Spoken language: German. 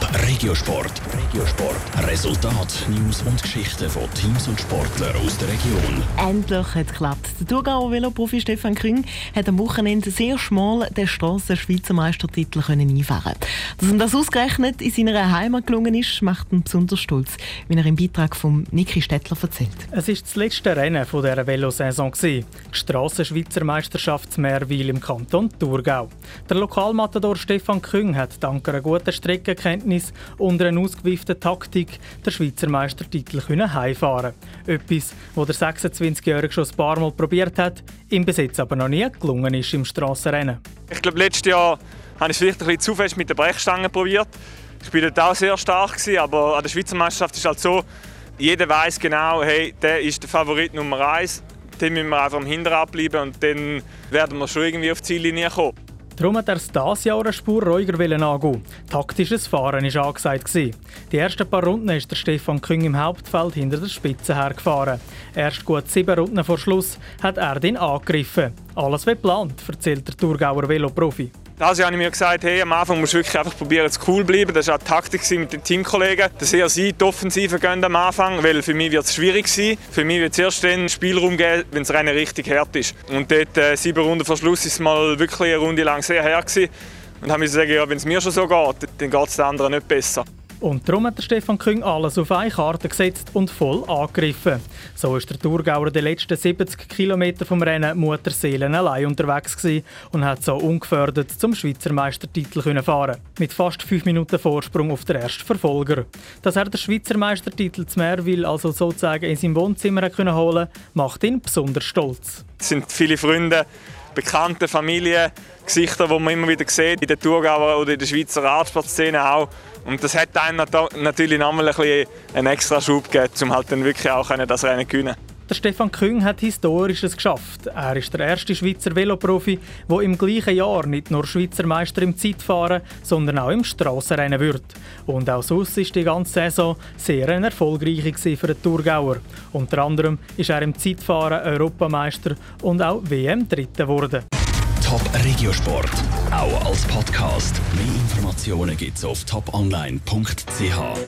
Top Regiosport. Regiosport. Resultat, News und Geschichten von Teams und Sportlern aus der Region. Endlich hat es geklappt. Der Thurgauer Veloprofi Stefan Küng hat am Wochenende sehr schmal den Strassen-Schweizer Meistertitel einfahren Dass ihm das ausgerechnet in seiner Heimat gelungen ist, macht ihn besonders stolz, wie er im Beitrag von Niki Stettler erzählt. Es ist das letzte Rennen dieser Velosaison. Die Strassen-Schweizer Meisterschaft Meerwil im Kanton Thurgau. Der Lokalmatador Stefan Küng hat dank einer guten Streckenkenntnis und einer ausgewieften Taktik den Schweizer Meistertitel heimfahren Etwas, was der 26-Jährige schon ein paar Mal probiert hat, ihm bis jetzt aber noch nie gelungen ist im Strassenrennen. Ich glaube, letztes Jahr habe ich es vielleicht ein bisschen zu fest mit der Brechstange probiert. Ich war dort auch sehr stark, aber an der Schweizer Meisterschaft ist es halt so, jeder weiß genau, hey, der ist der Favorit Nummer 1. Dann müssen wir einfach am Hinterrad bleiben und dann werden wir schon irgendwie auf die Ziellinie kommen. Darum hat er es dieses Jahr eine Spur ruhiger angehen. Taktisches Fahren war angesagt. Die ersten paar Runden ist der Stefan Küng im Hauptfeld hinter der Spitze hergefahren. Erst gut sieben Runden vor Schluss hat er den angegriffen. Alles wie geplant, erzählt der Thurgauer Veloprofi. Das habe ich mir gesagt, hey, am Anfang musst du wirklich einfach probieren, zu cool bleiben. Das war auch die Taktik mit den Teamkollegen, dass eher sie die Offensive gehen am Anfang, weil für mich wird es schwierig sein. Für mich wird es erst dann Spielraum geben, wenn das Rennen richtig hart ist. Und dort, äh, sieben Runden vor Schluss, ist es mal wirklich eine Runde lang sehr hart gewesen. Und habe ich gesagt, ja, wenn es mir schon so geht, dann geht es den anderen nicht besser. Und darum hat der Stefan Küng alles auf eine Karte gesetzt und voll angegriffen. So ist der Thurgauer die letzten 70 Kilometer vom Rennen Mutterseelen allein unterwegs gewesen und hat so ungefördert zum Schweizer Meistertitel können fahren. Mit fast 5 Minuten Vorsprung auf den ersten Verfolger. Dass er den Schweizer Meistertitel zu Meerwil also sozusagen in seinem Wohnzimmer holen macht ihn besonders stolz. Es sind viele Freunde, bekannte Familie, Gesichter, die man immer wieder sieht in der Thurgauer oder in der Schweizer Radsportszene auch. Und das hat einem natürlich nochmal ein einen extra Schub gegeben, um halt dann wirklich auch das Rennen gewinnen. Der Stefan Küng hat Historisches geschafft. Er ist der erste Schweizer Veloprofi, der im gleichen Jahr nicht nur Schweizer Meister im Zeitfahren, sondern auch im Strassenrennen wird. Und auch sonst ist die ganze Saison sehr erfolgreich für den Thurgauer. Unter anderem ist er im Zeitfahren Europameister und auch WM-Dritter geworden. Top Regiosport, auch als Podcast. Mehr Informationen gibt's auf toponline.ch.